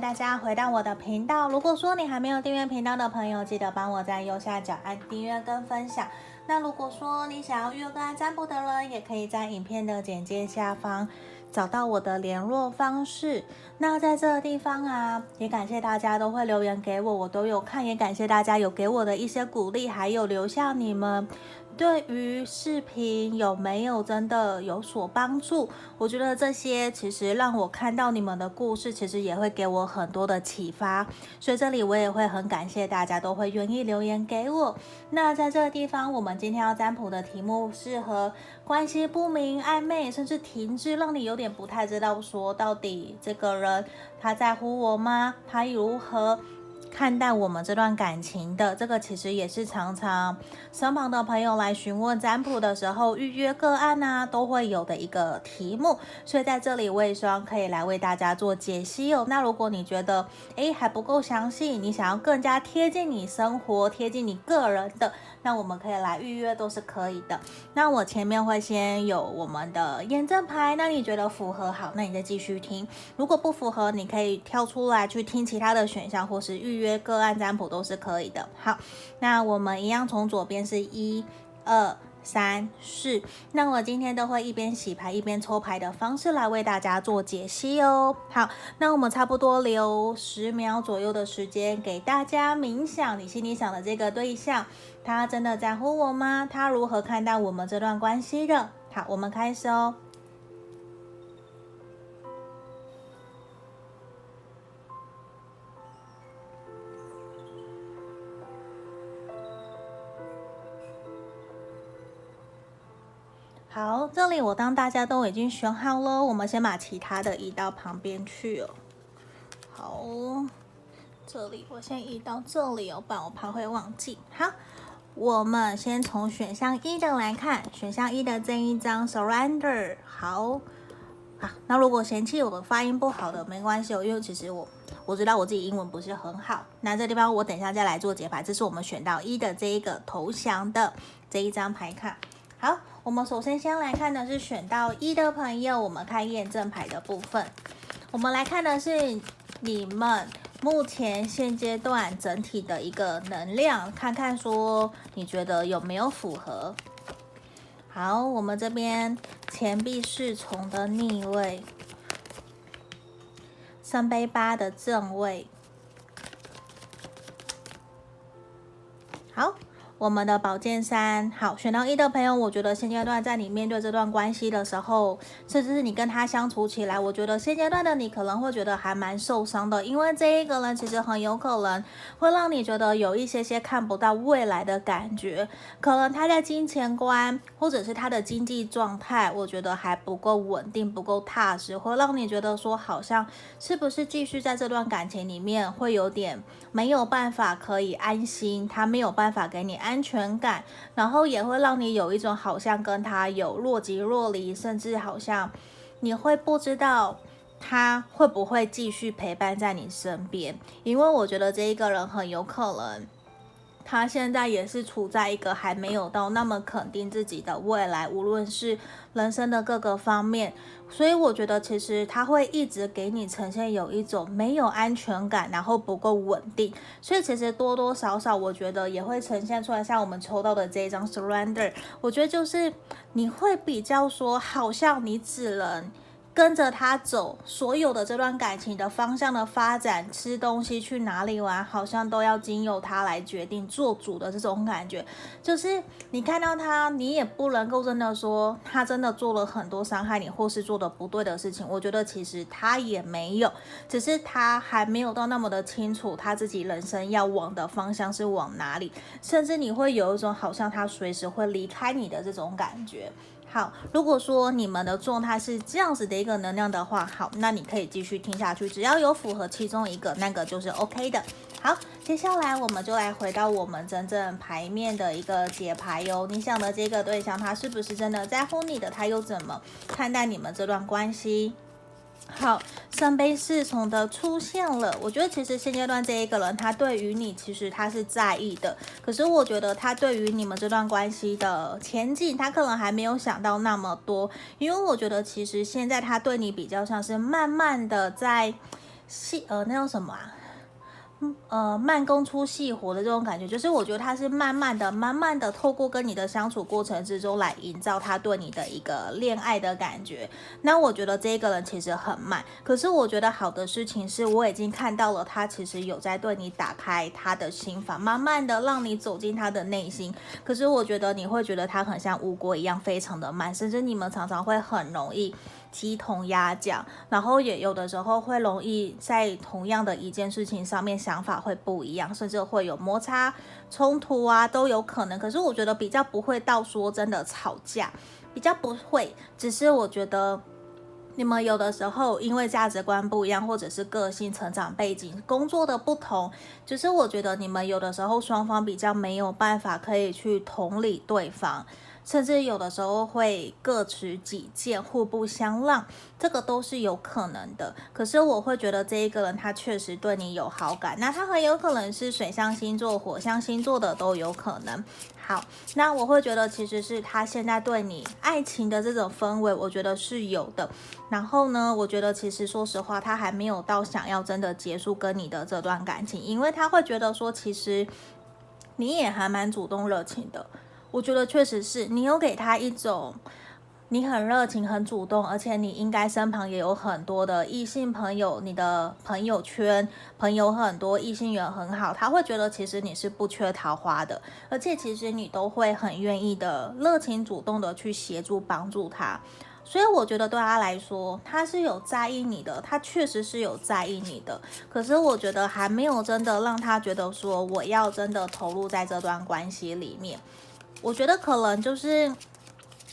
大家回到我的频道。如果说你还没有订阅频道的朋友，记得帮我在右下角按订阅跟分享。那如果说你想要预约个案占卜的人，也可以在影片的简介下方找到我的联络方式。那在这个地方啊，也感谢大家都会留言给我，我都有看，也感谢大家有给我的一些鼓励，还有留下你们。对于视频有没有真的有所帮助？我觉得这些其实让我看到你们的故事，其实也会给我很多的启发。所以这里我也会很感谢大家都会愿意留言给我。那在这个地方，我们今天要占卜的题目是和关系不明、暧昧，甚至停滞，让你有点不太知道说到底这个人他在乎我吗？他如何？看待我们这段感情的这个，其实也是常常身旁的朋友来询问占卜的时候，预约个案啊，都会有的一个题目。所以在这里，我也希望可以来为大家做解析哦。那如果你觉得诶还不够详细，你想要更加贴近你生活、贴近你个人的，那我们可以来预约，都是可以的。那我前面会先有我们的验证牌，那你觉得符合好，那你再继续听。如果不符合，你可以跳出来去听其他的选项，或是预。约个案占卜都是可以的。好，那我们一样从左边是一、二、三、四。那我今天都会一边洗牌一边抽牌的方式来为大家做解析哦。好，那我们差不多留十秒左右的时间给大家冥想，你心里想的这个对象，他真的在乎我吗？他如何看待我们这段关系的？好，我们开始哦。好，这里我当大家都已经选好了，我们先把其他的移到旁边去哦。好，这里我先移到这里哦，不然我怕会忘记。好，我们先从选项一的来看，选项一的这一张 Surrender。好，啊，那如果嫌弃我的发音不好的，没关系哦，因为其实我我知道我自己英文不是很好。那这地方我等一下再来做解牌，这是我们选到一的这一个投降的这一张牌卡。好。我们首先先来看的是选到一的朋友，我们看验证牌的部分。我们来看的是你们目前现阶段整体的一个能量，看看说你觉得有没有符合。好，我们这边钱币侍从的逆位，圣杯八的正位。好。我们的宝剑三，好，选到一的朋友，我觉得现阶段在你面对这段关系的时候，甚至是你跟他相处起来，我觉得现阶段的你可能会觉得还蛮受伤的，因为这一个人其实很有可能会让你觉得有一些些看不到未来的感觉，可能他在金钱观或者是他的经济状态，我觉得还不够稳定，不够踏实，会让你觉得说好像是不是继续在这段感情里面会有点没有办法可以安心，他没有办法给你安。安全感，然后也会让你有一种好像跟他有若即若离，甚至好像你会不知道他会不会继续陪伴在你身边，因为我觉得这一个人很有可能。他现在也是处在一个还没有到那么肯定自己的未来，无论是人生的各个方面，所以我觉得其实他会一直给你呈现有一种没有安全感，然后不够稳定，所以其实多多少少我觉得也会呈现出来，像我们抽到的这一张 Surrender，我觉得就是你会比较说，好像你只能。跟着他走，所有的这段感情的方向的发展，吃东西去哪里玩，好像都要经由他来决定做主的这种感觉。就是你看到他，你也不能够真的说他真的做了很多伤害你或是做的不对的事情。我觉得其实他也没有，只是他还没有到那么的清楚他自己人生要往的方向是往哪里，甚至你会有一种好像他随时会离开你的这种感觉。好，如果说你们的状态是这样子的一个能量的话，好，那你可以继续听下去，只要有符合其中一个，那个就是 OK 的。好，接下来我们就来回到我们真正牌面的一个解牌哟。你想的这个对象，他是不是真的在乎你的？他又怎么看待你们这段关系？好，圣杯侍从的出现了。我觉得其实现阶段这一个人，他对于你其实他是在意的。可是我觉得他对于你们这段关系的前景，他可能还没有想到那么多。因为我觉得其实现在他对你比较像是慢慢的在细呃，那叫什么啊？呃，慢工出细活的这种感觉，就是我觉得他是慢慢的、慢慢的透过跟你的相处过程之中来营造他对你的一个恋爱的感觉。那我觉得这个人其实很慢，可是我觉得好的事情是，我已经看到了他其实有在对你打开他的心房，慢慢的让你走进他的内心。可是我觉得你会觉得他很像乌龟一样，非常的慢，甚至你们常常会很容易。鸡同鸭讲，然后也有的时候会容易在同样的一件事情上面想法会不一样，甚至会有摩擦冲突啊，都有可能。可是我觉得比较不会到说真的吵架，比较不会。只是我觉得你们有的时候因为价值观不一样，或者是个性、成长背景、工作的不同，就是我觉得你们有的时候双方比较没有办法可以去同理对方。甚至有的时候会各持己见，互不相让，这个都是有可能的。可是我会觉得这一个人他确实对你有好感，那他很有可能是水象星座、火象星座的都有可能。好，那我会觉得其实是他现在对你爱情的这种氛围，我觉得是有的。然后呢，我觉得其实说实话，他还没有到想要真的结束跟你的这段感情，因为他会觉得说，其实你也还蛮主动热情的。我觉得确实是你有给他一种你很热情、很主动，而且你应该身旁也有很多的异性朋友，你的朋友圈朋友很多，异性缘很好，他会觉得其实你是不缺桃花的，而且其实你都会很愿意的热情主动的去协助帮助他，所以我觉得对他来说，他是有在意你的，他确实是有在意你的，可是我觉得还没有真的让他觉得说我要真的投入在这段关系里面。我觉得可能就是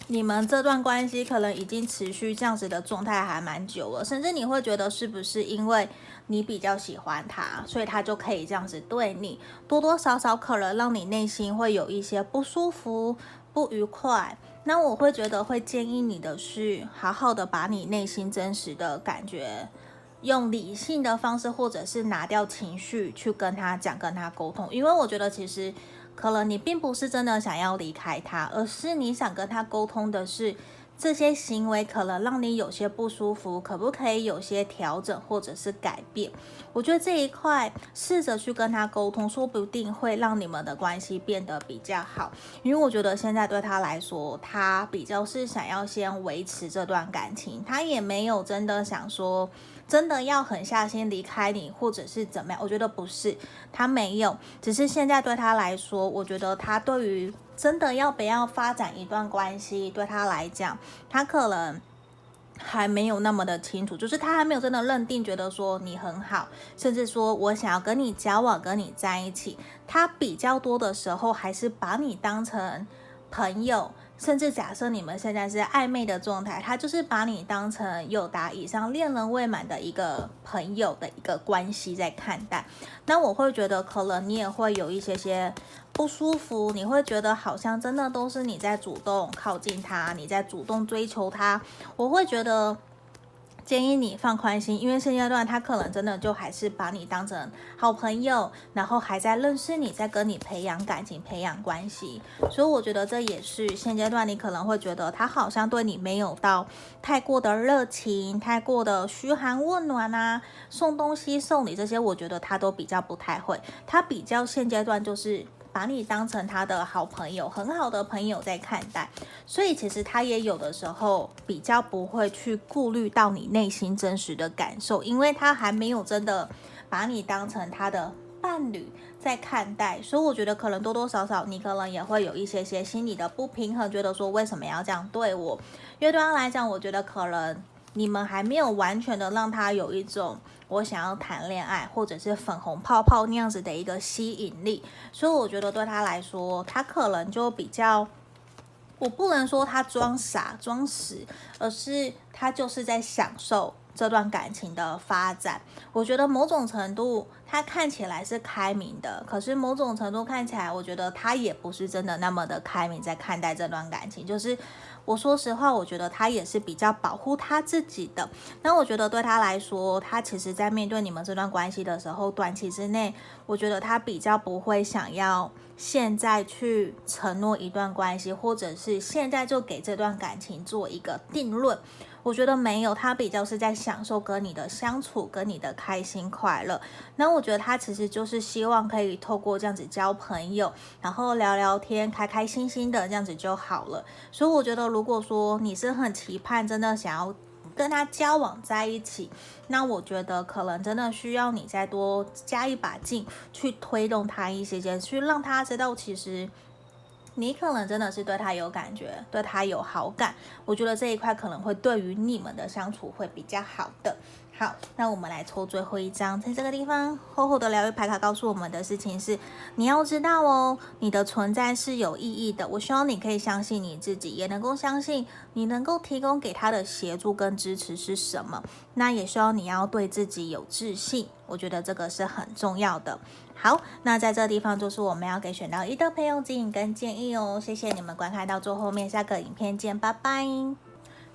你们这段关系可能已经持续这样子的状态还蛮久了，甚至你会觉得是不是因为你比较喜欢他，所以他就可以这样子对你，多多少少可能让你内心会有一些不舒服、不愉快。那我会觉得会建议你的是，好好的把你内心真实的感觉，用理性的方式，或者是拿掉情绪去跟他讲、跟他沟通，因为我觉得其实。可能你并不是真的想要离开他，而是你想跟他沟通的是这些行为可能让你有些不舒服，可不可以有些调整或者是改变？我觉得这一块试着去跟他沟通，说不定会让你们的关系变得比较好。因为我觉得现在对他来说，他比较是想要先维持这段感情，他也没有真的想说。真的要狠下心离开你，或者是怎么样？我觉得不是，他没有，只是现在对他来说，我觉得他对于真的要不要发展一段关系，对他来讲，他可能还没有那么的清楚，就是他还没有真的认定，觉得说你很好，甚至说我想要跟你交往，跟你在一起，他比较多的时候还是把你当成朋友。甚至假设你们现在是暧昧的状态，他就是把你当成友达以上恋人未满的一个朋友的一个关系在看待。那我会觉得，可能你也会有一些些不舒服，你会觉得好像真的都是你在主动靠近他，你在主动追求他。我会觉得。建议你放宽心，因为现阶段他可能真的就还是把你当成好朋友，然后还在认识你，在跟你培养感情、培养关系。所以我觉得这也是现阶段你可能会觉得他好像对你没有到太过的热情、太过的嘘寒问暖啊，送东西、送礼这些，我觉得他都比较不太会。他比较现阶段就是。把你当成他的好朋友，很好的朋友在看待，所以其实他也有的时候比较不会去顾虑到你内心真实的感受，因为他还没有真的把你当成他的伴侣在看待，所以我觉得可能多多少少你可能也会有一些些心理的不平衡，觉得说为什么要这样对我？因为对他来讲，我觉得可能你们还没有完全的让他有一种。我想要谈恋爱，或者是粉红泡泡那样子的一个吸引力，所以我觉得对他来说，他可能就比较，我不能说他装傻装死，而是他就是在享受这段感情的发展。我觉得某种程度，他看起来是开明的，可是某种程度看起来，我觉得他也不是真的那么的开明，在看待这段感情。就是我说实话，我觉得他也是比较保护他自己的。那我觉得对他来说，他其实在面对你们这段关系的时候，短期之内，我觉得他比较不会想要现在去承诺一段关系，或者是现在就给这段感情做一个定论。我觉得没有，他比较是在享受跟你的相处，跟你的开心快乐。那我觉得他其实就是希望可以透过这样子交朋友，然后聊聊天，开开心心的这样子就好了。所以我觉得，如果说你是很期盼，真的想要跟他交往在一起，那我觉得可能真的需要你再多加一把劲，去推动他一些些，去让他知道其实。你可能真的是对他有感觉，对他有好感，我觉得这一块可能会对于你们的相处会比较好的。好，那我们来抽最后一张，在这个地方厚厚的疗愈牌卡告诉我们的事情是：你要知道哦，你的存在是有意义的。我希望你可以相信你自己，也能够相信你能够提供给他的协助跟支持是什么。那也希望你要对自己有自信，我觉得这个是很重要的。好，那在这个地方就是我们要给选到一的朋友指引跟建议哦。谢谢你们观看到最后面，下个影片见，拜拜。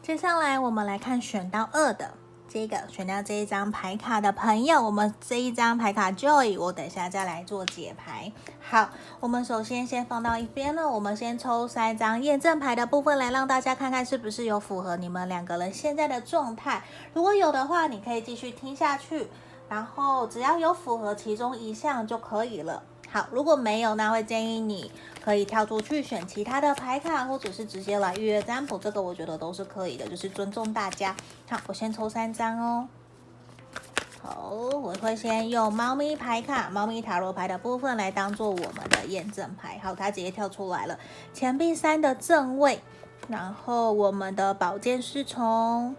接下来我们来看选到二的。这个选到这一张牌卡的朋友，我们这一张牌卡 Joy，我等一下再来做解牌。好，我们首先先放到一边了。我们先抽三张验证牌的部分来让大家看看是不是有符合你们两个人现在的状态。如果有的话，你可以继续听下去，然后只要有符合其中一项就可以了。好，如果没有，那会建议你可以跳出去选其他的牌卡，或者是直接来预约占卜，这个我觉得都是可以的，就是尊重大家。好，我先抽三张哦。好，我会先用猫咪牌卡、猫咪塔罗牌的部分来当做我们的验证牌。好，它直接跳出来了，钱币三的正位，然后我们的宝剑侍从。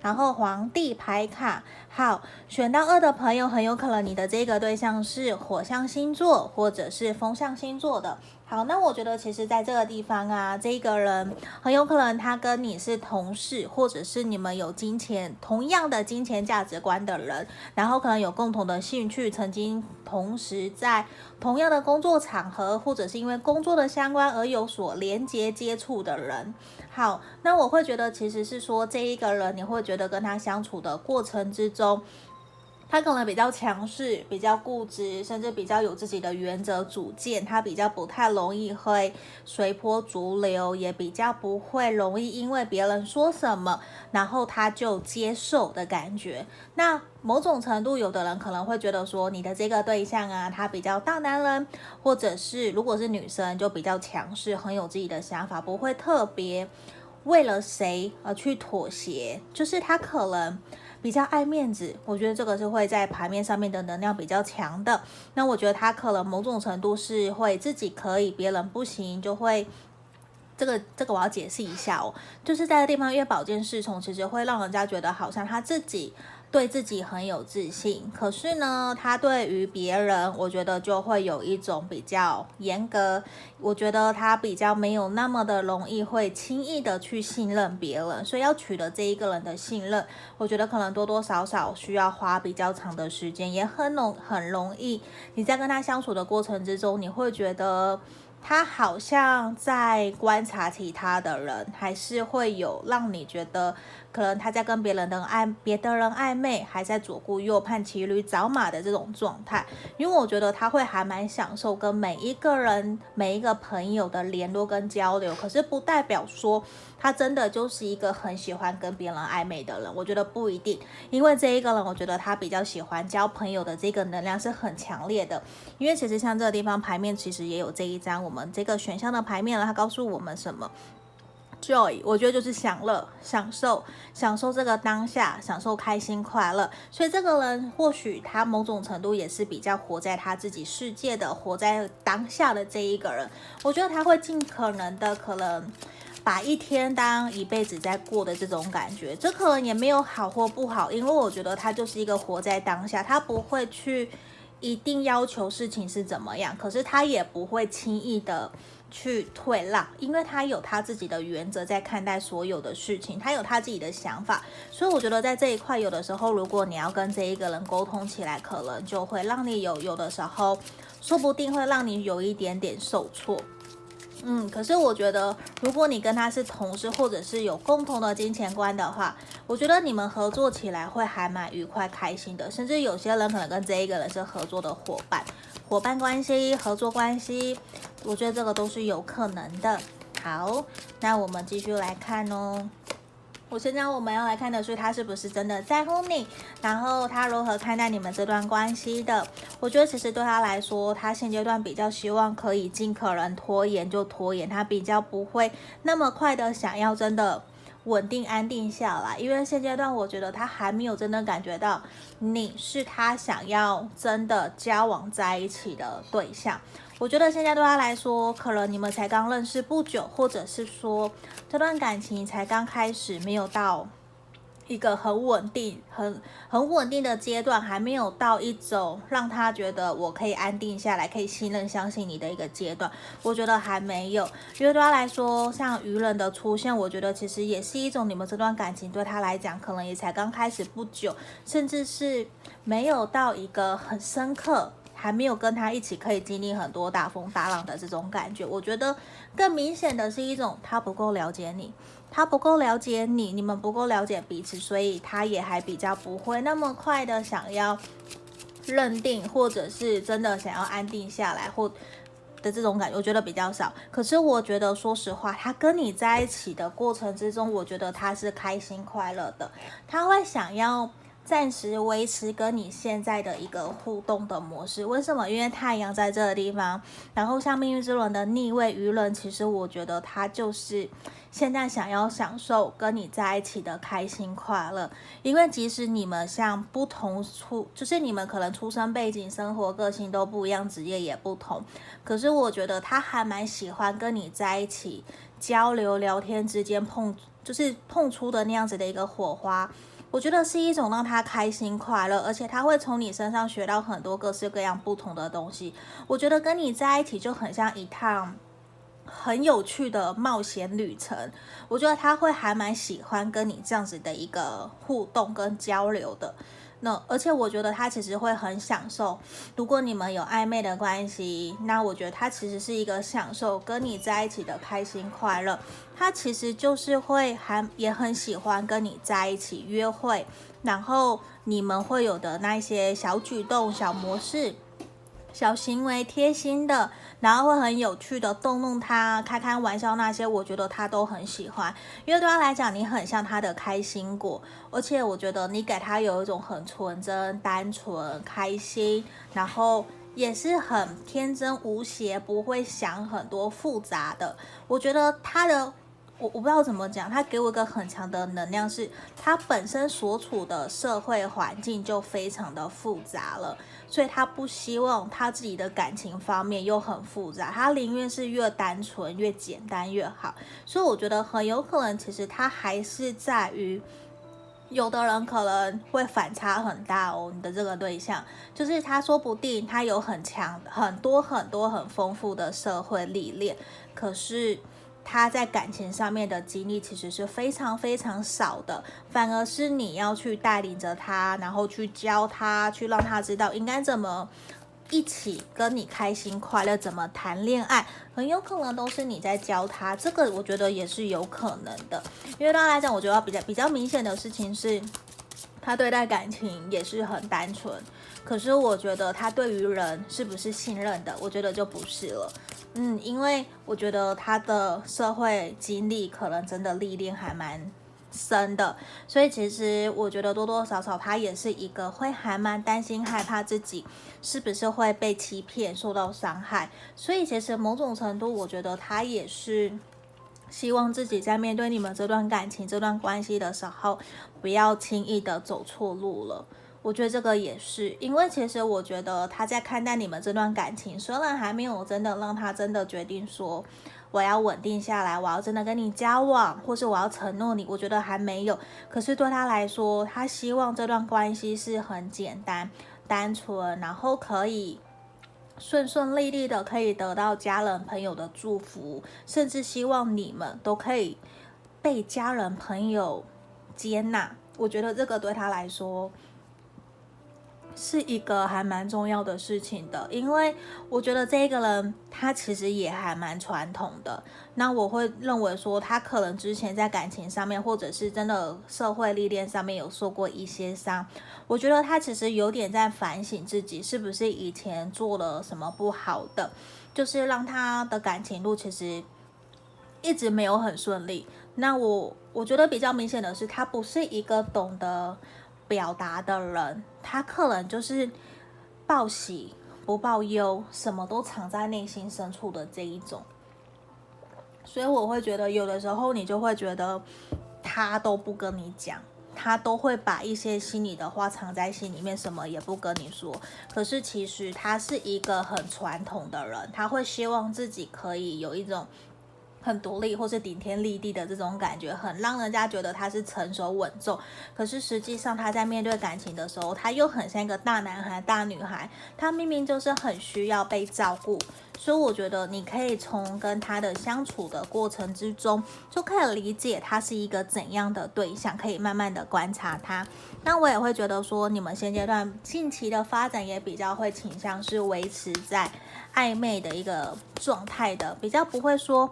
然后皇帝牌卡，好，选到二的朋友，很有可能你的这个对象是火象星座或者是风象星座的。好，那我觉得其实在这个地方啊，这个人很有可能他跟你是同事，或者是你们有金钱同样的金钱价值观的人，然后可能有共同的兴趣，曾经同时在同样的工作场合，或者是因为工作的相关而有所连接接触的人。好，那我会觉得其实是说这一个人，你会觉得跟他相处的过程之中。中他可能比较强势，比较固执，甚至比较有自己的原则主见。他比较不太容易会随波逐流，也比较不会容易因为别人说什么，然后他就接受的感觉。那某种程度，有的人可能会觉得说，你的这个对象啊，他比较大男人，或者是如果是女生，就比较强势，很有自己的想法，不会特别为了谁而去妥协，就是他可能。比较爱面子，我觉得这个是会在牌面上面的能量比较强的。那我觉得他可能某种程度是会自己可以，别人不行，就会这个这个我要解释一下哦，就是在这地方，因为宝剑侍从其实会让人家觉得好像他自己。对自己很有自信，可是呢，他对于别人，我觉得就会有一种比较严格。我觉得他比较没有那么的容易会轻易的去信任别人，所以要取得这一个人的信任，我觉得可能多多少少需要花比较长的时间，也很容很容易。你在跟他相处的过程之中，你会觉得。他好像在观察其他的人，还是会有让你觉得可能他在跟别人的暧别的人暧昧，还在左顾右盼、骑驴找马的这种状态。因为我觉得他会还蛮享受跟每一个人、每一个朋友的联络跟交流，可是不代表说他真的就是一个很喜欢跟别人暧昧的人。我觉得不一定，因为这一个人，我觉得他比较喜欢交朋友的这个能量是很强烈的。因为其实像这个地方牌面，其实也有这一张我。们这个选项的牌面了，它告诉我们什么？Joy，我觉得就是享乐、享受、享受这个当下，享受开心快乐。所以这个人或许他某种程度也是比较活在他自己世界的，活在当下的这一个人。我觉得他会尽可能的可能把一天当一辈子在过的这种感觉。这可能也没有好或不好，因为我觉得他就是一个活在当下，他不会去。一定要求事情是怎么样，可是他也不会轻易的去退让，因为他有他自己的原则在看待所有的事情，他有他自己的想法，所以我觉得在这一块，有的时候如果你要跟这一个人沟通起来，可能就会让你有有的时候，说不定会让你有一点点受挫。嗯，可是我觉得，如果你跟他是同事，或者是有共同的金钱观的话，我觉得你们合作起来会还蛮愉快、开心的。甚至有些人可能跟这一个人是合作的伙伴、伙伴关系、合作关系，我觉得这个都是有可能的。好，那我们继续来看哦。我现在我们要来看的是他是不是真的在乎你，然后他如何看待你们这段关系的。我觉得其实对他来说，他现阶段比较希望可以尽可能拖延就拖延，他比较不会那么快的想要真的稳定安定下来，因为现阶段我觉得他还没有真的感觉到你是他想要真的交往在一起的对象。我觉得现在对他来说，可能你们才刚认识不久，或者是说这段感情才刚开始，没有到一个很稳定、很很稳定的阶段，还没有到一种让他觉得我可以安定下来、可以信任、相信你的一个阶段。我觉得还没有，因为对他来说，像愚人的出现，我觉得其实也是一种你们这段感情对他来讲，可能也才刚开始不久，甚至是没有到一个很深刻。还没有跟他一起可以经历很多大风大浪的这种感觉，我觉得更明显的是一种他不够了解你，他不够了解你，你们不够了解彼此，所以他也还比较不会那么快的想要认定，或者是真的想要安定下来或的这种感觉，我觉得比较少。可是我觉得说实话，他跟你在一起的过程之中，我觉得他是开心快乐的，他会想要。暂时维持跟你现在的一个互动的模式，为什么？因为太阳在这个地方，然后像命运之轮的逆位愚人，其实我觉得他就是现在想要享受跟你在一起的开心快乐。因为即使你们像不同出，就是你们可能出生背景、生活个性都不一样，职业也不同，可是我觉得他还蛮喜欢跟你在一起交流、聊天之间碰，就是碰出的那样子的一个火花。我觉得是一种让他开心快乐，而且他会从你身上学到很多各式各样不同的东西。我觉得跟你在一起就很像一趟很有趣的冒险旅程。我觉得他会还蛮喜欢跟你这样子的一个互动跟交流的。那而且我觉得他其实会很享受，如果你们有暧昧的关系，那我觉得他其实是一个享受跟你在一起的开心快乐。他其实就是会还也很喜欢跟你在一起约会，然后你们会有的那些小举动、小模式。小行为贴心的，然后会很有趣的逗弄他，开开玩笑那些，我觉得他都很喜欢。因为对他来讲，你很像他的开心果，而且我觉得你给他有一种很纯真、单纯、开心，然后也是很天真无邪，不会想很多复杂的。我觉得他的。我我不知道怎么讲，他给我一个很强的能量，是他本身所处的社会环境就非常的复杂了，所以他不希望他自己的感情方面又很复杂，他宁愿是越单纯越简单越好。所以我觉得很有可能，其实他还是在于，有的人可能会反差很大哦。你的这个对象，就是他说不定他有很强很多很多很丰富的社会历练，可是。他在感情上面的经历其实是非常非常少的，反而是你要去带领着他，然后去教他，去让他知道应该怎么一起跟你开心快乐，怎么谈恋爱，很有可能都是你在教他。这个我觉得也是有可能的，因为对他来讲，我觉得比较比较明显的事情是，他对待感情也是很单纯，可是我觉得他对于人是不是信任的，我觉得就不是了。嗯，因为我觉得他的社会经历可能真的历练还蛮深的，所以其实我觉得多多少少他也是一个会还蛮担心、害怕自己是不是会被欺骗、受到伤害。所以其实某种程度，我觉得他也是希望自己在面对你们这段感情、这段关系的时候，不要轻易的走错路了。我觉得这个也是，因为其实我觉得他在看待你们这段感情，虽然还没有真的让他真的决定说我要稳定下来，我要真的跟你交往，或是我要承诺你，我觉得还没有。可是对他来说，他希望这段关系是很简单、单纯，然后可以顺顺利利的可以得到家人朋友的祝福，甚至希望你们都可以被家人朋友接纳。我觉得这个对他来说。是一个还蛮重要的事情的，因为我觉得这个人他其实也还蛮传统的。那我会认为说，他可能之前在感情上面，或者是真的社会历练上面有受过一些伤。我觉得他其实有点在反省自己，是不是以前做了什么不好的，就是让他的感情路其实一直没有很顺利。那我我觉得比较明显的是，他不是一个懂得。表达的人，他可能就是报喜不报忧，什么都藏在内心深处的这一种。所以我会觉得，有的时候你就会觉得他都不跟你讲，他都会把一些心里的话藏在心里面，什么也不跟你说。可是其实他是一个很传统的人，他会希望自己可以有一种。很独立或是顶天立地的这种感觉，很让人家觉得他是成熟稳重。可是实际上他在面对感情的时候，他又很像一个大男孩、大女孩。他明明就是很需要被照顾，所以我觉得你可以从跟他的相处的过程之中，就可以理解他是一个怎样的对象，可以慢慢的观察他。那我也会觉得说，你们现阶段近期的发展也比较会倾向是维持在暧昧的一个状态的，比较不会说。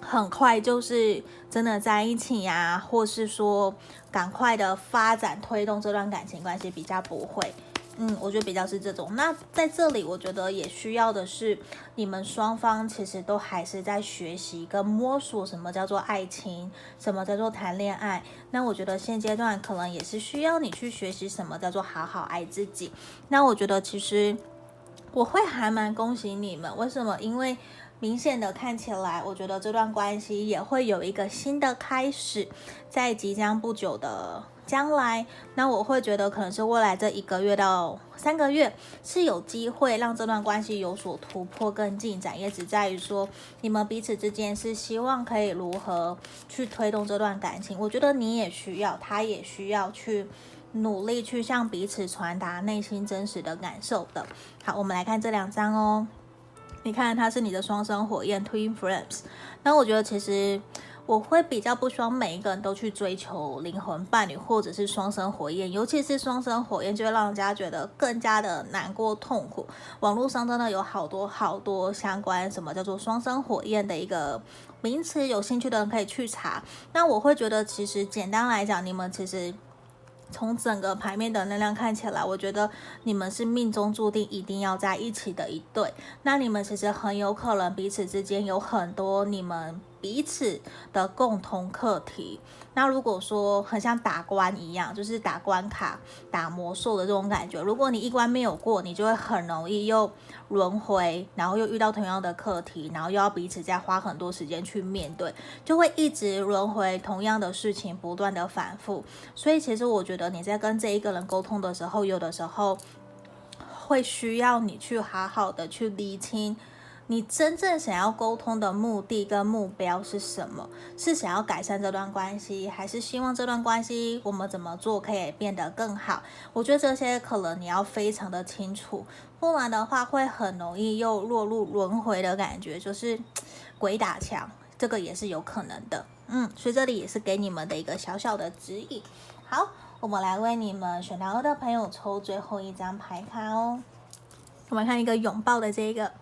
很快就是真的在一起呀，或是说赶快的发展推动这段感情关系比较不会，嗯，我觉得比较是这种。那在这里，我觉得也需要的是你们双方其实都还是在学习跟摸索什么叫做爱情，什么叫做谈恋爱。那我觉得现阶段可能也是需要你去学习什么叫做好好爱自己。那我觉得其实我会还蛮恭喜你们，为什么？因为。明显的看起来，我觉得这段关系也会有一个新的开始，在即将不久的将来。那我会觉得可能是未来这一个月到三个月是有机会让这段关系有所突破跟进展，也只在于说你们彼此之间是希望可以如何去推动这段感情。我觉得你也需要，他也需要去努力去向彼此传达内心真实的感受的。好，我们来看这两张哦。你看，他是你的双生火焰 Twin Flames。那我觉得，其实我会比较不希望每一个人都去追求灵魂伴侣，或者是双生火焰，尤其是双生火焰，就会让人家觉得更加的难过痛苦。网络上真的有好多好多相关什么叫做双生火焰的一个名词，有兴趣的人可以去查。那我会觉得，其实简单来讲，你们其实。从整个牌面的能量看起来，我觉得你们是命中注定一定要在一起的一对。那你们其实很有可能彼此之间有很多你们。彼此的共同课题。那如果说很像打关一样，就是打关卡、打魔兽的这种感觉。如果你一关没有过，你就会很容易又轮回，然后又遇到同样的课题，然后又要彼此再花很多时间去面对，就会一直轮回同样的事情，不断的反复。所以其实我觉得你在跟这一个人沟通的时候，有的时候会需要你去好好的去理清。你真正想要沟通的目的跟目标是什么？是想要改善这段关系，还是希望这段关系我们怎么做可以变得更好？我觉得这些可能你要非常的清楚，不然的话会很容易又落入轮回的感觉，就是 鬼打墙，这个也是有可能的。嗯，所以这里也是给你们的一个小小的指引。好，我们来为你们选到二的朋友抽最后一张牌卡哦。我们看一个拥抱的这个。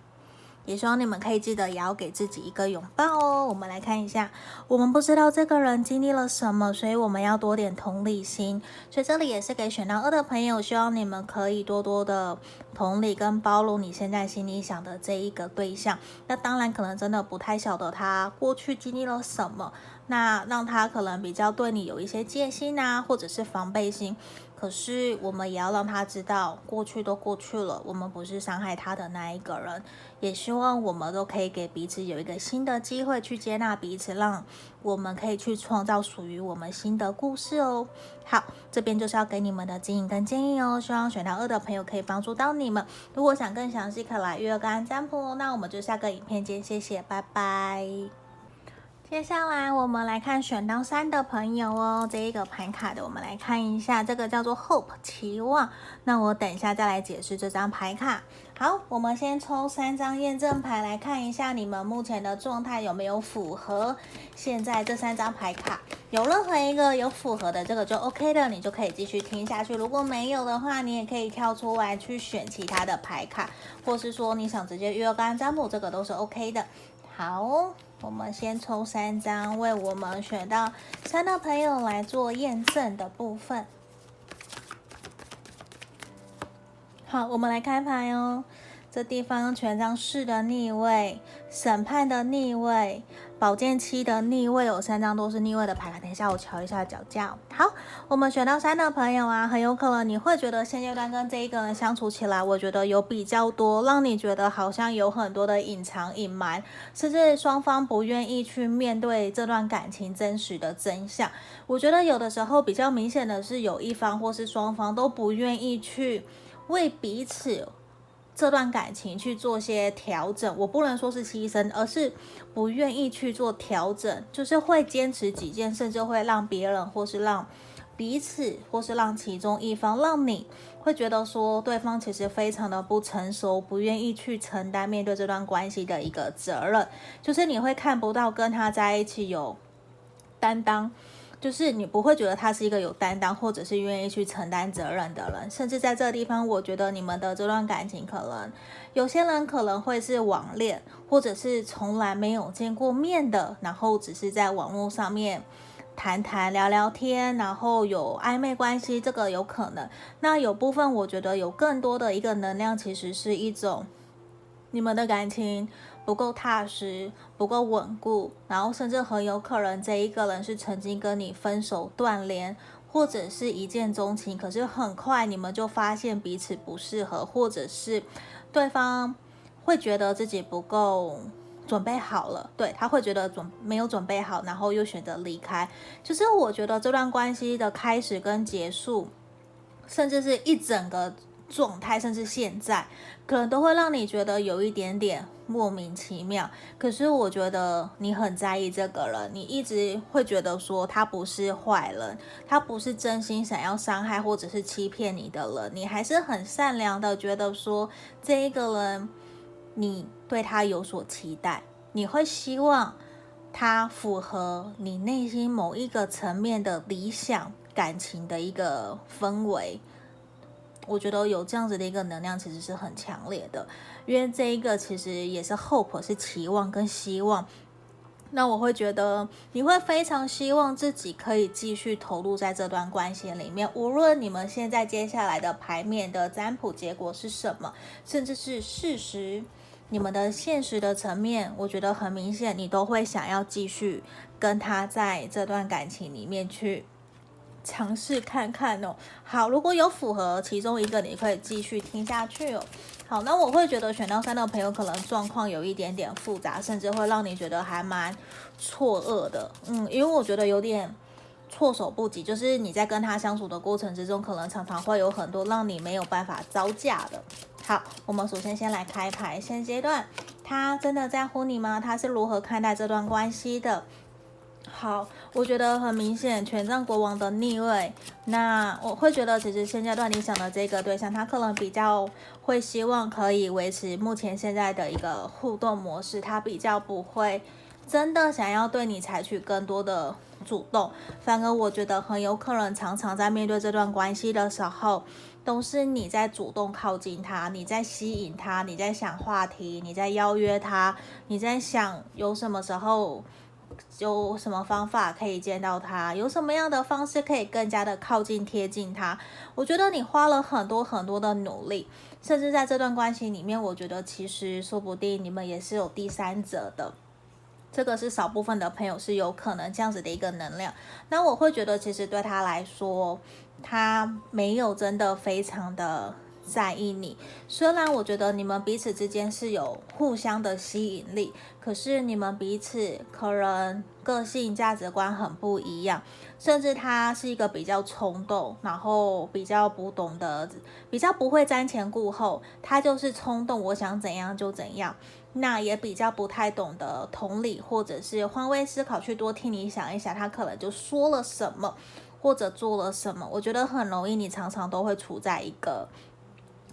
也希望你们可以记得，也要给自己一个拥抱哦。我们来看一下，我们不知道这个人经历了什么，所以我们要多点同理心。所以这里也是给选到二的朋友，希望你们可以多多的同理跟包容你现在心里想的这一个对象。那当然可能真的不太晓得他过去经历了什么，那让他可能比较对你有一些戒心啊，或者是防备心。可是我们也要让他知道，过去都过去了，我们不是伤害他的那一个人。也希望我们都可以给彼此有一个新的机会去接纳彼此，让我们可以去创造属于我们新的故事哦。好，这边就是要给你们的指引跟建议哦。希望选到二的朋友可以帮助到你们。如果想更详细，可以来约个占卜。那我们就下个影片见，谢谢，拜拜。接下来我们来看选到三的朋友哦，这一个牌卡的，我们来看一下，这个叫做 Hope 期望。那我等一下再来解释这张牌卡。好，我们先抽三张验证牌来看一下你们目前的状态有没有符合。现在这三张牌卡有任何一个有符合的，这个就 OK 的，你就可以继续听下去。如果没有的话，你也可以跳出来去选其他的牌卡，或是说你想直接约个案占卜，这个都是 OK 的。好。我们先抽三张，为我们选到三的朋友来做验证的部分。好，我们来开牌哦。这地方权杖四的逆位，审判的逆位，宝剑七的逆位，有三张都是逆位的牌。等一下我瞧一下脚架。好，我们选到三的朋友啊，很有可能你会觉得现阶段跟这一个人相处起来，我觉得有比较多，让你觉得好像有很多的隐藏、隐瞒，甚至双方不愿意去面对这段感情真实的真相。我觉得有的时候比较明显的是，有一方或是双方都不愿意去为彼此。这段感情去做些调整，我不能说是牺牲，而是不愿意去做调整，就是会坚持己见，甚至会让别人或是让彼此或是让其中一方，让你会觉得说对方其实非常的不成熟，不愿意去承担面对这段关系的一个责任，就是你会看不到跟他在一起有担当。就是你不会觉得他是一个有担当，或者是愿意去承担责任的人，甚至在这个地方，我觉得你们的这段感情，可能有些人可能会是网恋，或者是从来没有见过面的，然后只是在网络上面谈谈聊聊天，然后有暧昧关系，这个有可能。那有部分我觉得有更多的一个能量，其实是一种你们的感情。不够踏实，不够稳固，然后甚至很有可能这一个人是曾经跟你分手断联，或者是一见钟情，可是很快你们就发现彼此不适合，或者是对方会觉得自己不够准备好了，对，他会觉得准没有准备好，然后又选择离开。就是我觉得这段关系的开始跟结束，甚至是一整个。状态，甚至现在可能都会让你觉得有一点点莫名其妙。可是我觉得你很在意这个人，你一直会觉得说他不是坏人，他不是真心想要伤害或者是欺骗你的人，你还是很善良的，觉得说这一个人你对他有所期待，你会希望他符合你内心某一个层面的理想感情的一个氛围。我觉得有这样子的一个能量，其实是很强烈的，因为这一个其实也是 hope，是期望跟希望。那我会觉得你会非常希望自己可以继续投入在这段关系里面，无论你们现在接下来的牌面的占卜结果是什么，甚至是事实，你们的现实的层面，我觉得很明显，你都会想要继续跟他在这段感情里面去。尝试看看哦。好，如果有符合其中一个，你可以继续听下去哦。好，那我会觉得选到三的朋友可能状况有一点点复杂，甚至会让你觉得还蛮错愕的。嗯，因为我觉得有点措手不及，就是你在跟他相处的过程之中，可能常常会有很多让你没有办法招架的。好，我们首先先来开牌，现阶段他真的在乎你吗？他是如何看待这段关系的？好，我觉得很明显，权杖国王的逆位。那我会觉得，其实现阶段你想的这个对象，他可能比较会希望可以维持目前现在的一个互动模式，他比较不会真的想要对你采取更多的主动。反而我觉得很有可能，常常在面对这段关系的时候，都是你在主动靠近他，你在吸引他，你在想话题，你在邀约他，你在想有什么时候。有什么方法可以见到他？有什么样的方式可以更加的靠近贴近他？我觉得你花了很多很多的努力，甚至在这段关系里面，我觉得其实说不定你们也是有第三者的。这个是少部分的朋友是有可能这样子的一个能量。那我会觉得，其实对他来说，他没有真的非常的。在意你，虽然我觉得你们彼此之间是有互相的吸引力，可是你们彼此可能个性、价值观很不一样，甚至他是一个比较冲动，然后比较不懂得，比较不会瞻前顾后，他就是冲动，我想怎样就怎样。那也比较不太懂得同理，或者是换位思考，去多替你想一想，他可能就说了什么，或者做了什么。我觉得很容易，你常常都会处在一个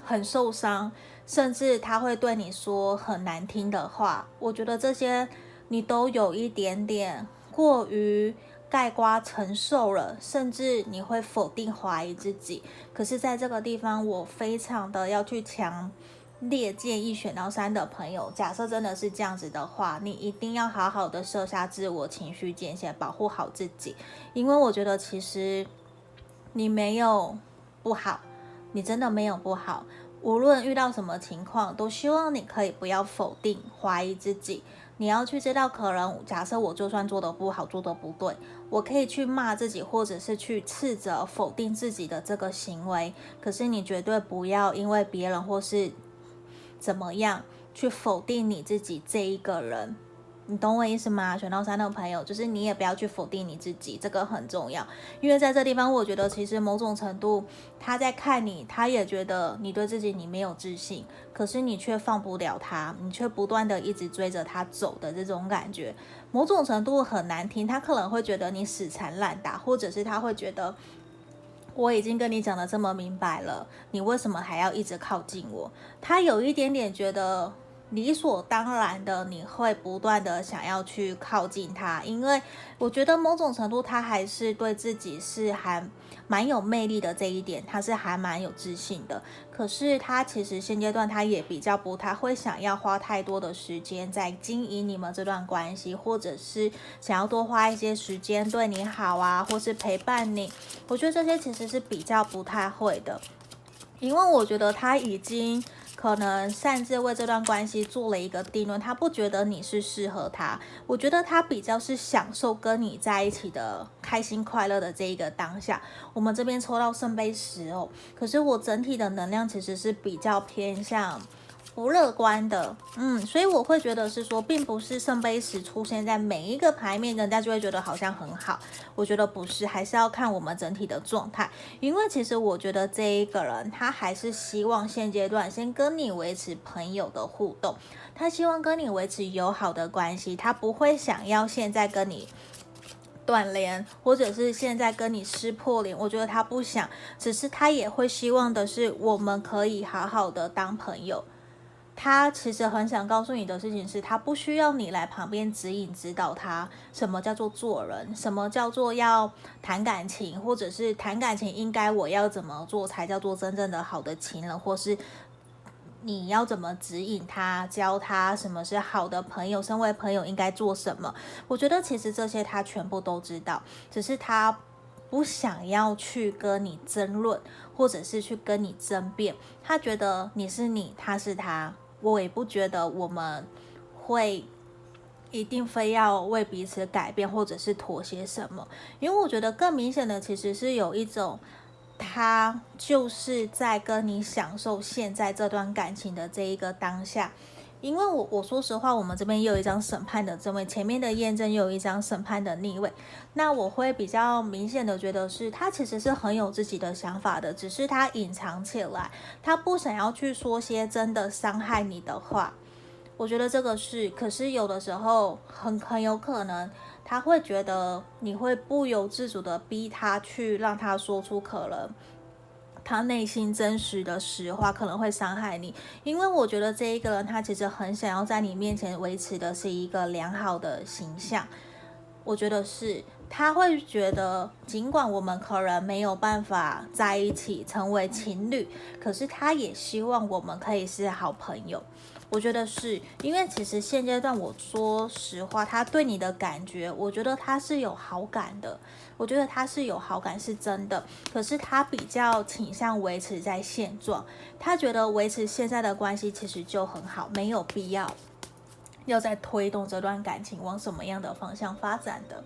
很受伤，甚至他会对你说很难听的话。我觉得这些你都有一点点过于盖瓜承受了，甚至你会否定怀疑自己。可是，在这个地方，我非常的要去强。烈建议选到三的朋友，假设真的是这样子的话，你一定要好好的设下自我情绪界限，保护好自己。因为我觉得其实你没有不好，你真的没有不好。无论遇到什么情况，都希望你可以不要否定、怀疑自己。你要去知道，可能假设我就算做得不好、做得不对，我可以去骂自己，或者是去斥责、否定自己的这个行为。可是你绝对不要因为别人或是怎么样去否定你自己这一个人？你懂我意思吗？选到三的朋友，就是你也不要去否定你自己，这个很重要。因为在这地方，我觉得其实某种程度他在看你，他也觉得你对自己你没有自信，可是你却放不了他，你却不断的一直追着他走的这种感觉，某种程度很难听。他可能会觉得你死缠烂打，或者是他会觉得。我已经跟你讲得这么明白了，你为什么还要一直靠近我？他有一点点觉得理所当然的，你会不断的想要去靠近他，因为我觉得某种程度他还是对自己是还。蛮有魅力的这一点，他是还蛮有自信的。可是他其实现阶段他也比较不太会想要花太多的时间在经营你们这段关系，或者是想要多花一些时间对你好啊，或是陪伴你。我觉得这些其实是比较不太会的，因为我觉得他已经。可能擅自为这段关系做了一个定论，他不觉得你是适合他，我觉得他比较是享受跟你在一起的开心快乐的这一个当下。我们这边抽到圣杯十哦，可是我整体的能量其实是比较偏向。不乐观的，嗯，所以我会觉得是说，并不是圣杯十出现在每一个牌面，人家就会觉得好像很好。我觉得不是，还是要看我们整体的状态。因为其实我觉得这一个人，他还是希望现阶段先跟你维持朋友的互动，他希望跟你维持友好的关系，他不会想要现在跟你断联，或者是现在跟你撕破脸。我觉得他不想，只是他也会希望的是，我们可以好好的当朋友。他其实很想告诉你的事情是，他不需要你来旁边指引指导他什么叫做做人，什么叫做要谈感情，或者是谈感情应该我要怎么做才叫做真正的好的情人，或是你要怎么指引他，教他什么是好的朋友，身为朋友应该做什么。我觉得其实这些他全部都知道，只是他不想要去跟你争论，或者是去跟你争辩。他觉得你是你，他是他。我也不觉得我们会一定非要为彼此改变或者是妥协什么，因为我觉得更明显的其实是有一种，他就是在跟你享受现在这段感情的这一个当下。因为我我说实话，我们这边又有一张审判的正位，前面的验证又有一张审判的逆位，那我会比较明显的觉得是他其实是很有自己的想法的，只是他隐藏起来，他不想要去说些真的伤害你的话。我觉得这个是，可是有的时候很很有可能他会觉得你会不由自主的逼他去让他说出可能。他内心真实的实话可能会伤害你，因为我觉得这一个人他其实很想要在你面前维持的是一个良好的形象。我觉得是他会觉得，尽管我们可能没有办法在一起成为情侣，可是他也希望我们可以是好朋友。我觉得是因为其实现阶段我说实话，他对你的感觉，我觉得他是有好感的。我觉得他是有好感，是真的。可是他比较倾向维持在现状，他觉得维持现在的关系其实就很好，没有必要要再推动这段感情往什么样的方向发展的。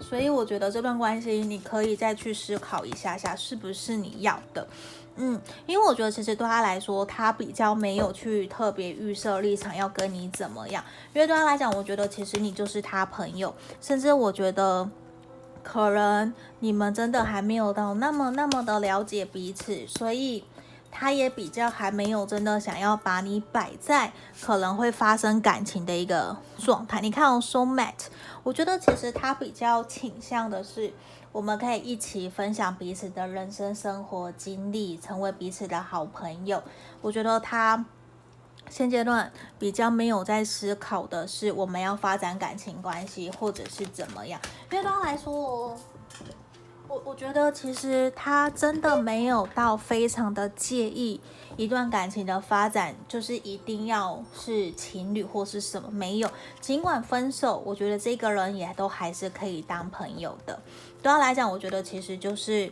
所以我觉得这段关系你可以再去思考一下下，是不是你要的。嗯，因为我觉得其实对他来说，他比较没有去特别预设立场要跟你怎么样。因为对他来讲，我觉得其实你就是他朋友，甚至我觉得可能你们真的还没有到那么那么的了解彼此，所以他也比较还没有真的想要把你摆在可能会发生感情的一个状态。你看哦，soulmate，我觉得其实他比较倾向的是，我们可以一起分享彼此的人生生活经历，成为彼此的好朋友。我觉得他现阶段比较没有在思考的是我们要发展感情关系，或者是怎么样。因为对他来说。我我觉得其实他真的没有到非常的介意一段感情的发展，就是一定要是情侣或是什么没有。尽管分手，我觉得这个人也都还是可以当朋友的。对他来讲，我觉得其实就是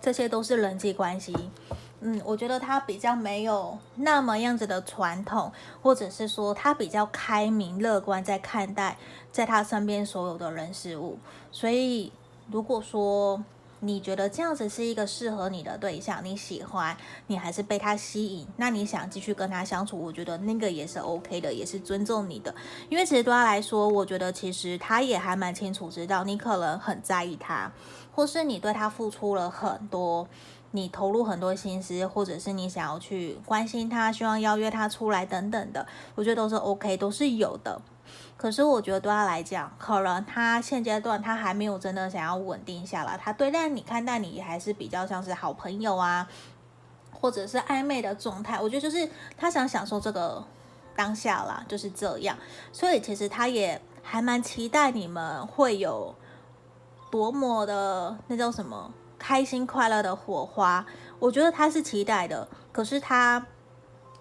这些都是人际关系。嗯，我觉得他比较没有那么样子的传统，或者是说他比较开明乐观在看待在他身边所有的人事物，所以。如果说你觉得这样子是一个适合你的对象，你喜欢，你还是被他吸引，那你想继续跟他相处，我觉得那个也是 OK 的，也是尊重你的。因为其实对他来说，我觉得其实他也还蛮清楚知道你可能很在意他，或是你对他付出了很多，你投入很多心思，或者是你想要去关心他，希望邀约他出来等等的，我觉得都是 OK，都是有的。可是我觉得对他来讲，可能他现阶段他还没有真的想要稳定下来，他对待你看待你还是比较像是好朋友啊，或者是暧昧的状态。我觉得就是他想享受这个当下啦，就是这样。所以其实他也还蛮期待你们会有多么的那叫什么开心快乐的火花。我觉得他是期待的，可是他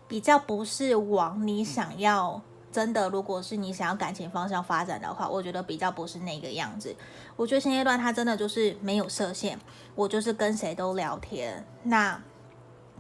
比较不是往你想要。真的，如果是你想要感情方向发展的话，我觉得比较不是那个样子。我觉得现阶段他真的就是没有设限，我就是跟谁都聊天。那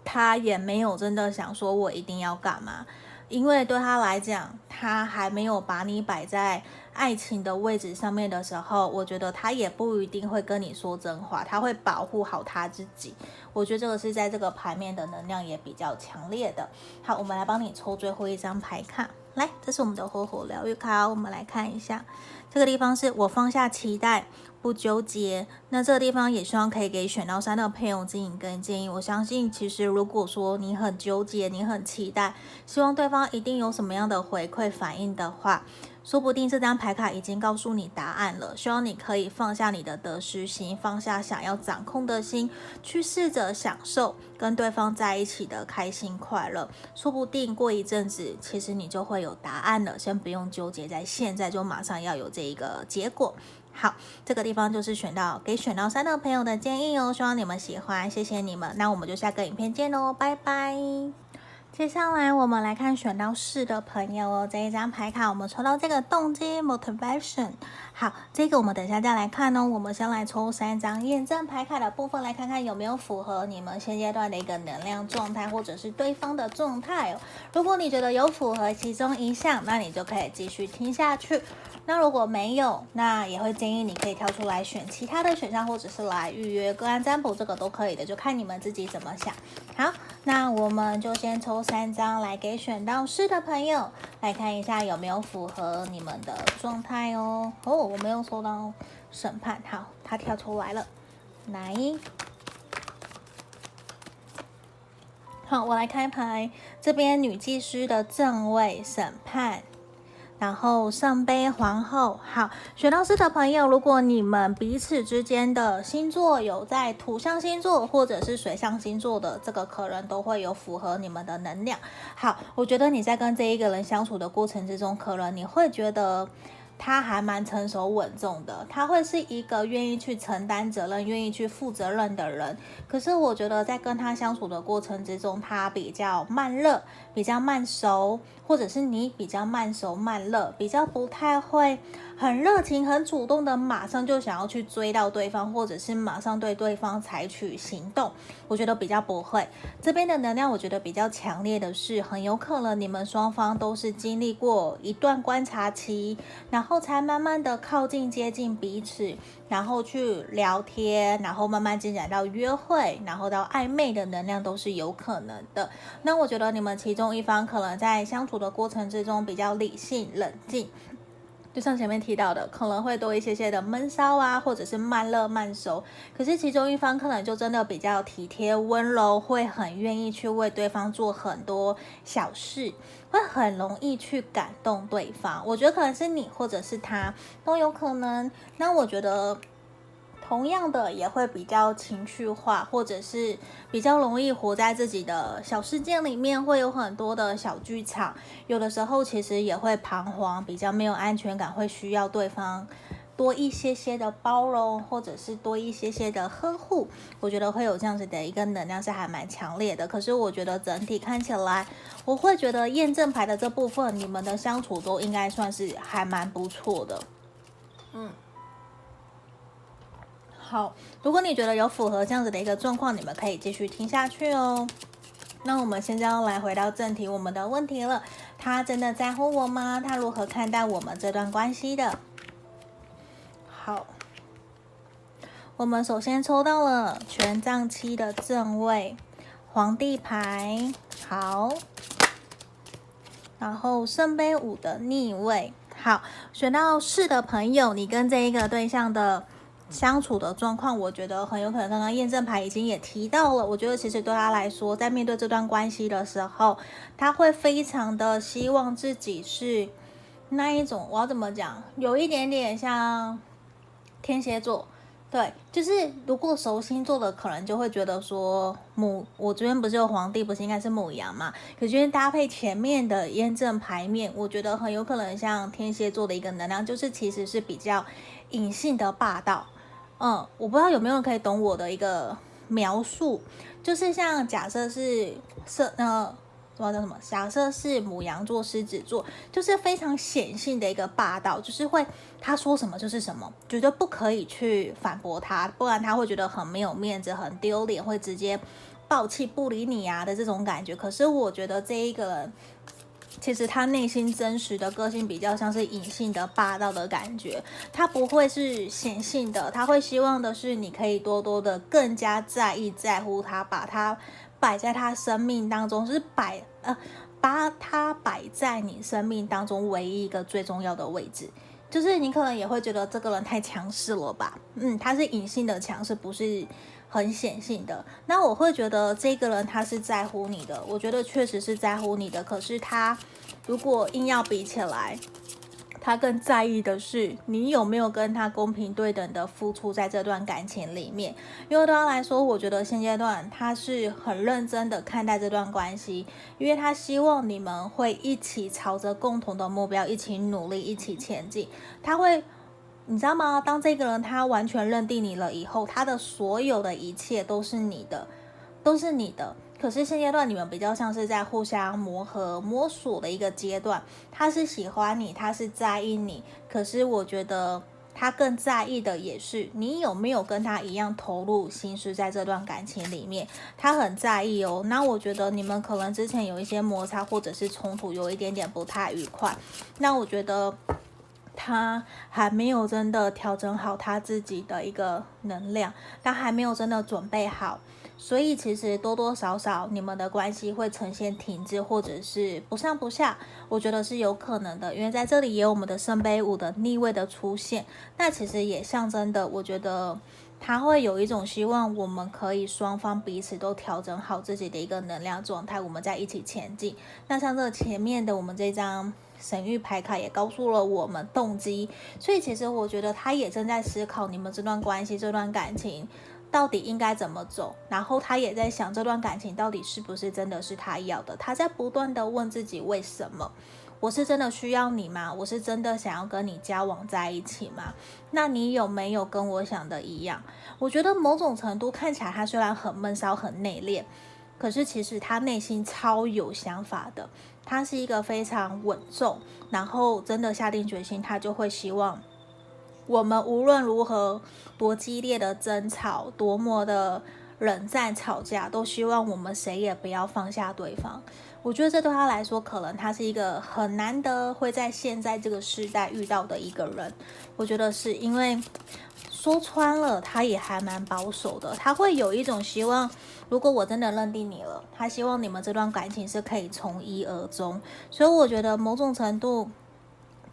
他也没有真的想说我一定要干嘛，因为对他来讲，他还没有把你摆在爱情的位置上面的时候，我觉得他也不一定会跟你说真话，他会保护好他自己。我觉得这个是在这个牌面的能量也比较强烈的。好，我们来帮你抽最后一张牌卡。来，这是我们的火火疗愈卡，我们来看一下，这个地方是我放下期待，不纠结。那这个地方也希望可以给选到三的朋友指引跟建议。我相信，其实如果说你很纠结，你很期待，希望对方一定有什么样的回馈反应的话。说不定这张牌卡已经告诉你答案了，希望你可以放下你的得失心，放下想要掌控的心，去试着享受跟对方在一起的开心快乐。说不定过一阵子，其实你就会有答案了。先不用纠结在现在，就马上要有这一个结果。好，这个地方就是选到给选到三的朋友的建议哦，希望你们喜欢，谢谢你们。那我们就下个影片见喽，拜拜。接下来我们来看选到四的朋友哦，这一张牌卡我们抽到这个动机 motivation。好，这个我们等下再来看哦。我们先来抽三张验证牌卡的部分，来看看有没有符合你们现阶段的一个能量状态，或者是对方的状态哦。如果你觉得有符合其中一项，那你就可以继续听下去。那如果没有，那也会建议你可以跳出来选其他的选项，或者是来预约个案占卜，这个都可以的，就看你们自己怎么想。好，那我们就先抽三张来给选到四的朋友来看一下有没有符合你们的状态哦。哦，我没有收到审判，好，他跳出来了，来，好，我来开牌，这边女祭司的正位审判。然后圣杯皇后，好，选到四的朋友，如果你们彼此之间的星座有在土象星座或者是水象星座的，这个可能都会有符合你们的能量。好，我觉得你在跟这一个人相处的过程之中，可能你会觉得。他还蛮成熟稳重的，他会是一个愿意去承担责任、愿意去负责任的人。可是我觉得在跟他相处的过程之中，他比较慢热，比较慢熟，或者是你比较慢熟慢热，比较不太会。很热情、很主动的，马上就想要去追到对方，或者是马上对对方采取行动。我觉得比较不会。这边的能量，我觉得比较强烈的是，很有可能你们双方都是经历过一段观察期，然后才慢慢的靠近、接近彼此，然后去聊天，然后慢慢进展到约会，然后到暧昧的能量都是有可能的。那我觉得你们其中一方可能在相处的过程之中比较理性、冷静。就像前面提到的，可能会多一些些的闷骚啊，或者是慢热慢熟。可是其中一方可能就真的比较体贴温柔，会很愿意去为对方做很多小事，会很容易去感动对方。我觉得可能是你或者是他都有可能。那我觉得。同样的也会比较情绪化，或者是比较容易活在自己的小世界里面，会有很多的小剧场。有的时候其实也会彷徨，比较没有安全感，会需要对方多一些些的包容，或者是多一些些的呵护。我觉得会有这样子的一个能量是还蛮强烈的。可是我觉得整体看起来，我会觉得验证牌的这部分，你们的相处都应该算是还蛮不错的。嗯。好，如果你觉得有符合这样子的一个状况，你们可以继续听下去哦。那我们现在要来回到正题，我们的问题了。他真的在乎我吗？他如何看待我们这段关系的？好，我们首先抽到了权杖七的正位，皇帝牌，好，然后圣杯五的逆位，好，选到四的朋友，你跟这一个对象的。相处的状况，我觉得很有可能。刚刚验证牌已经也提到了，我觉得其实对他来说，在面对这段关系的时候，他会非常的希望自己是那一种，我要怎么讲？有一点点像天蝎座，对，就是如果熟星座的，可能就会觉得说母，我这边不是有皇帝，不是应该是母羊嘛？可是搭配前面的验证牌面，我觉得很有可能像天蝎座的一个能量，就是其实是比较隐性的霸道。嗯，我不知道有没有人可以懂我的一个描述，就是像假设是设呃，什么叫什么？假设是母羊座、狮子座，就是非常显性的一个霸道，就是会他说什么就是什么，绝对不可以去反驳他，不然他会觉得很没有面子、很丢脸，会直接爆气不理你啊的这种感觉。可是我觉得这一个人。其实他内心真实的个性比较像是隐性的霸道的感觉，他不会是显性的，他会希望的是你可以多多的更加在意在乎他，把他摆在他生命当中，是摆呃把他摆在你生命当中唯一一个最重要的位置。就是你可能也会觉得这个人太强势了吧？嗯，他是隐性的强势，不是。很显性的，那我会觉得这个人他是在乎你的，我觉得确实是在乎你的。可是他如果硬要比起来，他更在意的是你有没有跟他公平对等的付出在这段感情里面。因为对他来说，我觉得现阶段他是很认真的看待这段关系，因为他希望你们会一起朝着共同的目标一起努力，一起前进。他会。你知道吗？当这个人他完全认定你了以后，他的所有的一切都是你的，都是你的。可是现阶段你们比较像是在互相磨合、摸索的一个阶段。他是喜欢你，他是在意你。可是我觉得他更在意的也是你有没有跟他一样投入心思在这段感情里面。他很在意哦。那我觉得你们可能之前有一些摩擦或者是冲突，有一点点不太愉快。那我觉得。他还没有真的调整好他自己的一个能量，他还没有真的准备好，所以其实多多少少你们的关系会呈现停滞或者是不上不下，我觉得是有可能的，因为在这里也有我们的圣杯五的逆位的出现，那其实也象征的，我觉得他会有一种希望，我们可以双方彼此都调整好自己的一个能量状态，我们再一起前进。那像这前面的我们这张。神域牌卡也告诉了我们动机，所以其实我觉得他也正在思考你们这段关系、这段感情到底应该怎么走，然后他也在想这段感情到底是不是真的是他要的，他在不断的问自己为什么？我是真的需要你吗？我是真的想要跟你交往在一起吗？那你有没有跟我想的一样？我觉得某种程度看起来他虽然很闷骚、很内敛，可是其实他内心超有想法的。他是一个非常稳重，然后真的下定决心，他就会希望我们无论如何多激烈的争吵，多么的冷战吵架，都希望我们谁也不要放下对方。我觉得这对他来说，可能他是一个很难得会在现在这个时代遇到的一个人。我觉得是因为说穿了，他也还蛮保守的，他会有一种希望。如果我真的认定你了，他希望你们这段感情是可以从一而终，所以我觉得某种程度，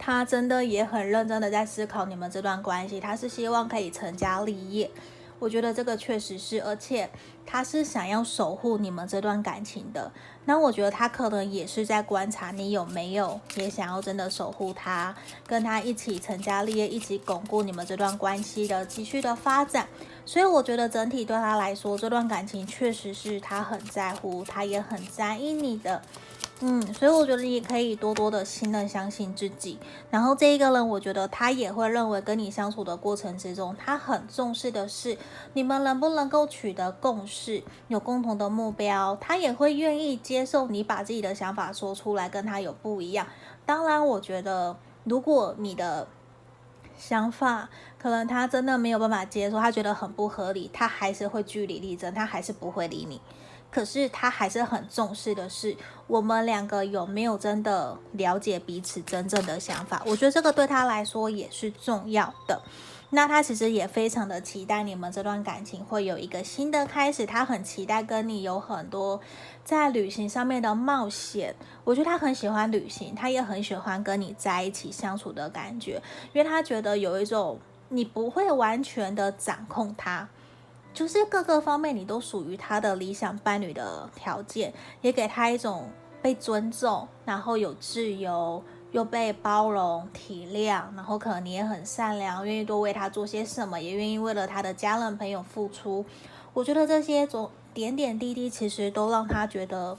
他真的也很认真的在思考你们这段关系，他是希望可以成家立业。我觉得这个确实是，而且他是想要守护你们这段感情的。那我觉得他可能也是在观察你有没有也想要真的守护他，跟他一起成家立业，一起巩固你们这段关系的继续的发展。所以我觉得整体对他来说，这段感情确实是他很在乎，他也很在意你的。嗯，所以我觉得你可以多多的信任、相信自己。然后这一个人，我觉得他也会认为跟你相处的过程之中，他很重视的是你们能不能够取得共识，有共同的目标。他也会愿意接受你把自己的想法说出来，跟他有不一样。当然，我觉得如果你的想法可能他真的没有办法接受，他觉得很不合理，他还是会据理力争，他还是不会理你。可是他还是很重视的是，我们两个有没有真的了解彼此真正的想法？我觉得这个对他来说也是重要的。那他其实也非常的期待你们这段感情会有一个新的开始，他很期待跟你有很多在旅行上面的冒险。我觉得他很喜欢旅行，他也很喜欢跟你在一起相处的感觉，因为他觉得有一种你不会完全的掌控他。就是各个方面你都属于他的理想伴侣的条件，也给他一种被尊重，然后有自由，又被包容体谅，然后可能你也很善良，愿意多为他做些什么，也愿意为了他的家人朋友付出。我觉得这些种点点滴滴，其实都让他觉得。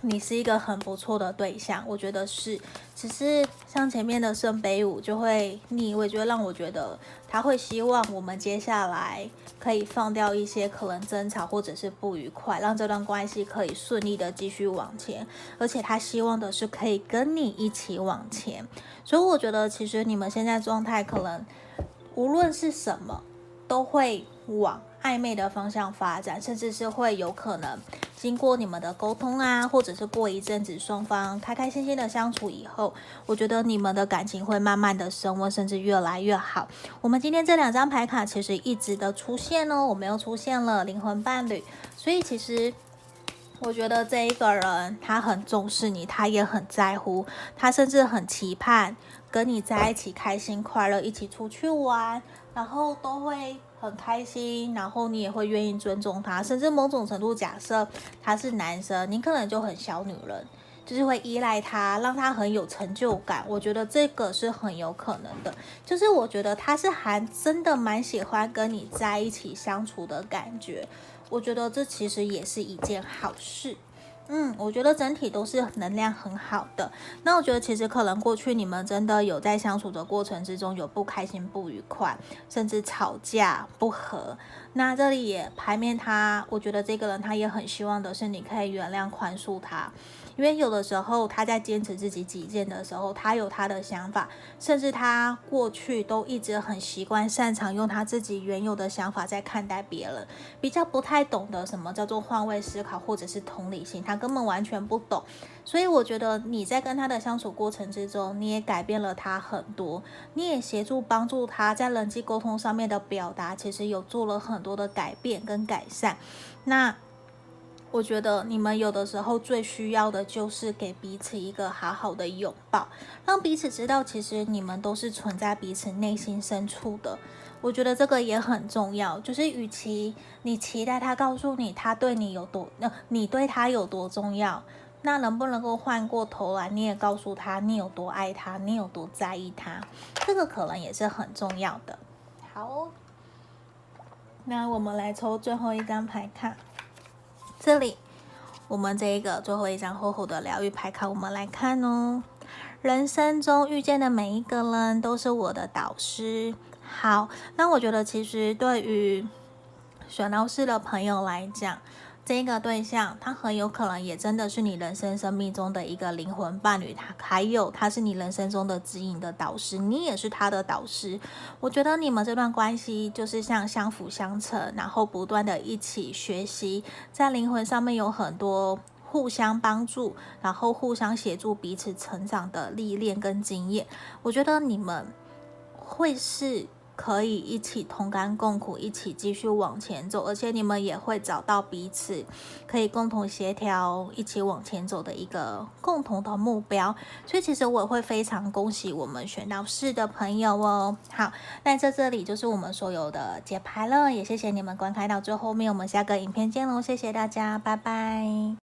你是一个很不错的对象，我觉得是。只是像前面的圣杯五就会逆位，就会让我觉得他会希望我们接下来可以放掉一些可能争吵或者是不愉快，让这段关系可以顺利的继续往前。而且他希望的是可以跟你一起往前。所以我觉得其实你们现在状态可能无论是什么，都会往暧昧的方向发展，甚至是会有可能。经过你们的沟通啊，或者是过一阵子双方开开心心的相处以后，我觉得你们的感情会慢慢的升温，甚至越来越好。我们今天这两张牌卡其实一直的出现哦，我们又出现了灵魂伴侣，所以其实我觉得这一个人他很重视你，他也很在乎，他甚至很期盼跟你在一起开心快乐，一起出去玩，然后都会。很开心，然后你也会愿意尊重他，甚至某种程度，假设他是男生，你可能就很小女人，就是会依赖他，让他很有成就感。我觉得这个是很有可能的，就是我觉得他是还真的蛮喜欢跟你在一起相处的感觉。我觉得这其实也是一件好事。嗯，我觉得整体都是能量很好的。那我觉得其实可能过去你们真的有在相处的过程之中有不开心、不愉快，甚至吵架不和。那这里也牌面他，我觉得这个人他也很希望的是你可以原谅、宽恕他。因为有的时候他在坚持自己己见的时候，他有他的想法，甚至他过去都一直很习惯、擅长用他自己原有的想法在看待别人，比较不太懂得什么叫做换位思考或者是同理心，他根本完全不懂。所以我觉得你在跟他的相处过程之中，你也改变了他很多，你也协助帮助他在人际沟通上面的表达，其实有做了很多的改变跟改善。那。我觉得你们有的时候最需要的就是给彼此一个好好的拥抱，让彼此知道其实你们都是存在彼此内心深处的。我觉得这个也很重要，就是与其你期待他告诉你他对你有多，那你对他有多重要，那能不能够换过头来，你也告诉他你有多爱他，你有多在意他，这个可能也是很重要的。好，那我们来抽最后一张牌看。这里，我们这一个最后一张厚厚的疗愈牌卡，我们来看哦。人生中遇见的每一个人都是我的导师。好，那我觉得其实对于选老师的朋友来讲，这个对象，他很有可能也真的是你人生生命中的一个灵魂伴侣，他还有他是你人生中的指引的导师，你也是他的导师。我觉得你们这段关系就是像相辅相成，然后不断的一起学习，在灵魂上面有很多互相帮助，然后互相协助彼此成长的历练跟经验。我觉得你们会是可以一起同甘共苦，一起继续往前走，而且你们也会找到彼此可以共同协调、一起往前走的一个共同的目标。所以其实我会非常恭喜我们选到四的朋友哦。好，那在这里就是我们所有的解牌了，也谢谢你们观看到最后面，我们下个影片见喽，谢谢大家，拜拜。